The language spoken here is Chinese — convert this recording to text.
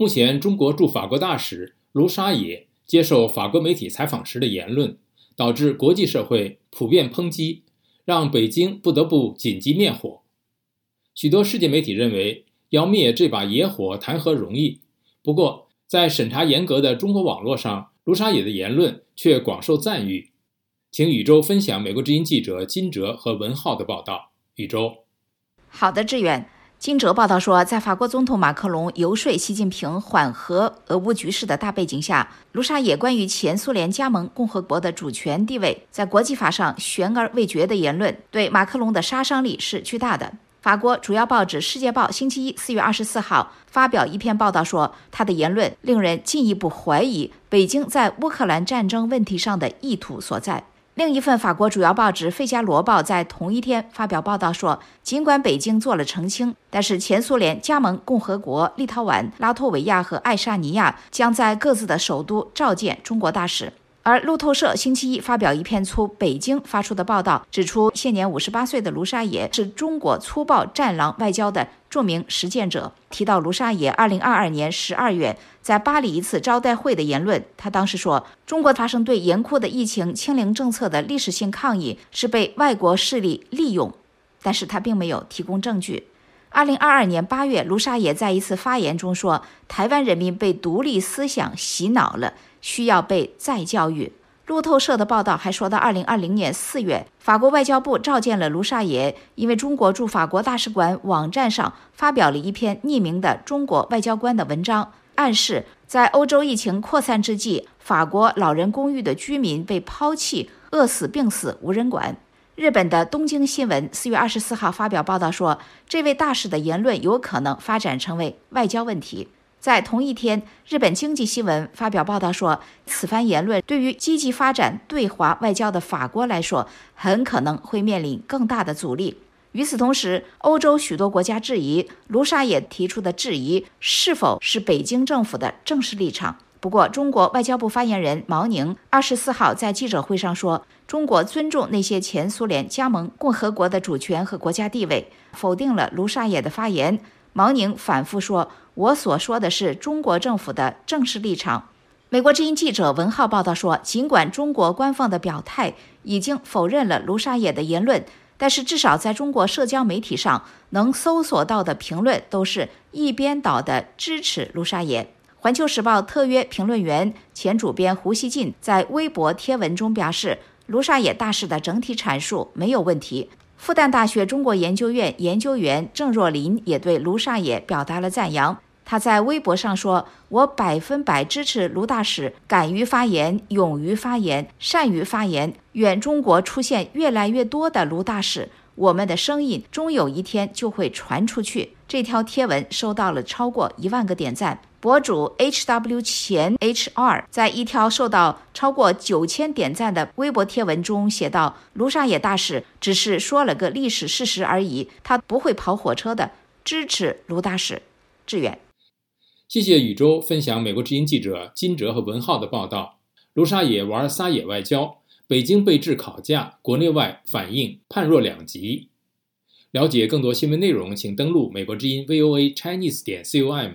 目前，中国驻法国大使卢沙野接受法国媒体采访时的言论，导致国际社会普遍抨击，让北京不得不紧急灭火。许多世界媒体认为，要灭这把野火谈何容易？不过，在审查严格的中国网络上，卢沙野的言论却广受赞誉。请宇宙分享美国之音记者金哲和文浩的报道。宇宙，好的，志远。金哲报道说，在法国总统马克龙游说习近平缓和俄乌局势的大背景下，卢沙野关于前苏联加盟共和国的主权地位在国际法上悬而未决的言论，对马克龙的杀伤力是巨大的。法国主要报纸《世界报》星期一四月二十四号发表一篇报道说，他的言论令人进一步怀疑北京在乌克兰战争问题上的意图所在。另一份法国主要报纸《费加罗报》在同一天发表报道说，尽管北京做了澄清，但是前苏联加盟共和国立陶宛、拉脱维亚和爱沙尼亚将在各自的首都召见中国大使。而路透社星期一发表一篇从北京发出的报道，指出现年五十八岁的卢沙野是中国粗暴战狼外交的著名实践者。提到卢沙野二零二二年十二月在巴黎一次招待会的言论，他当时说：“中国发生对严酷的疫情清零政策的历史性抗议是被外国势力利用。”但是他并没有提供证据。二零二二年八月，卢沙野在一次发言中说：“台湾人民被独立思想洗脑了。”需要被再教育。路透社的报道还说到，二零二零年四月，法国外交部召见了卢沙野，因为中国驻法国大使馆网站上发表了一篇匿名的中国外交官的文章，暗示在欧洲疫情扩散之际，法国老人公寓的居民被抛弃、饿死、病死无人管。日本的东京新闻四月二十四号发表报道说，这位大使的言论有可能发展成为外交问题。在同一天，日本经济新闻发表报道说，此番言论对于积极发展对华外交的法国来说，很可能会面临更大的阻力。与此同时，欧洲许多国家质疑卢沙野提出的质疑是否是北京政府的正式立场。不过，中国外交部发言人毛宁二十四号在记者会上说，中国尊重那些前苏联加盟共和国的主权和国家地位，否定了卢沙野的发言。毛宁反复说：“我所说的是中国政府的正式立场。”美国之音记者文浩报道说，尽管中国官方的表态已经否认了卢沙野的言论，但是至少在中国社交媒体上能搜索到的评论都是一边倒的支持卢沙野。环球时报特约评论员、前主编胡锡进在微博贴文中表示，卢沙野大使的整体阐述没有问题。复旦大学中国研究院研究员郑若琳也对卢沙野表达了赞扬。他在微博上说：“我百分百支持卢大使敢于发言、勇于发言、善于发言。愿中国出现越来越多的卢大使，我们的声音终有一天就会传出去。”这条贴文收到了超过一万个点赞。博主 H W 前 H R 在一条受到超过九千点赞的微博贴文中写道：“卢沙野大使只是说了个历史事实而已，他不会跑火车的。”支持卢大使，志远。谢谢宇宙分享美国之音记者金哲和文浩的报道。卢沙野玩撒野外交，北京被制考驾，国内外反应判若两极。了解更多新闻内容，请登录美国之音 VOA Chinese 点 com。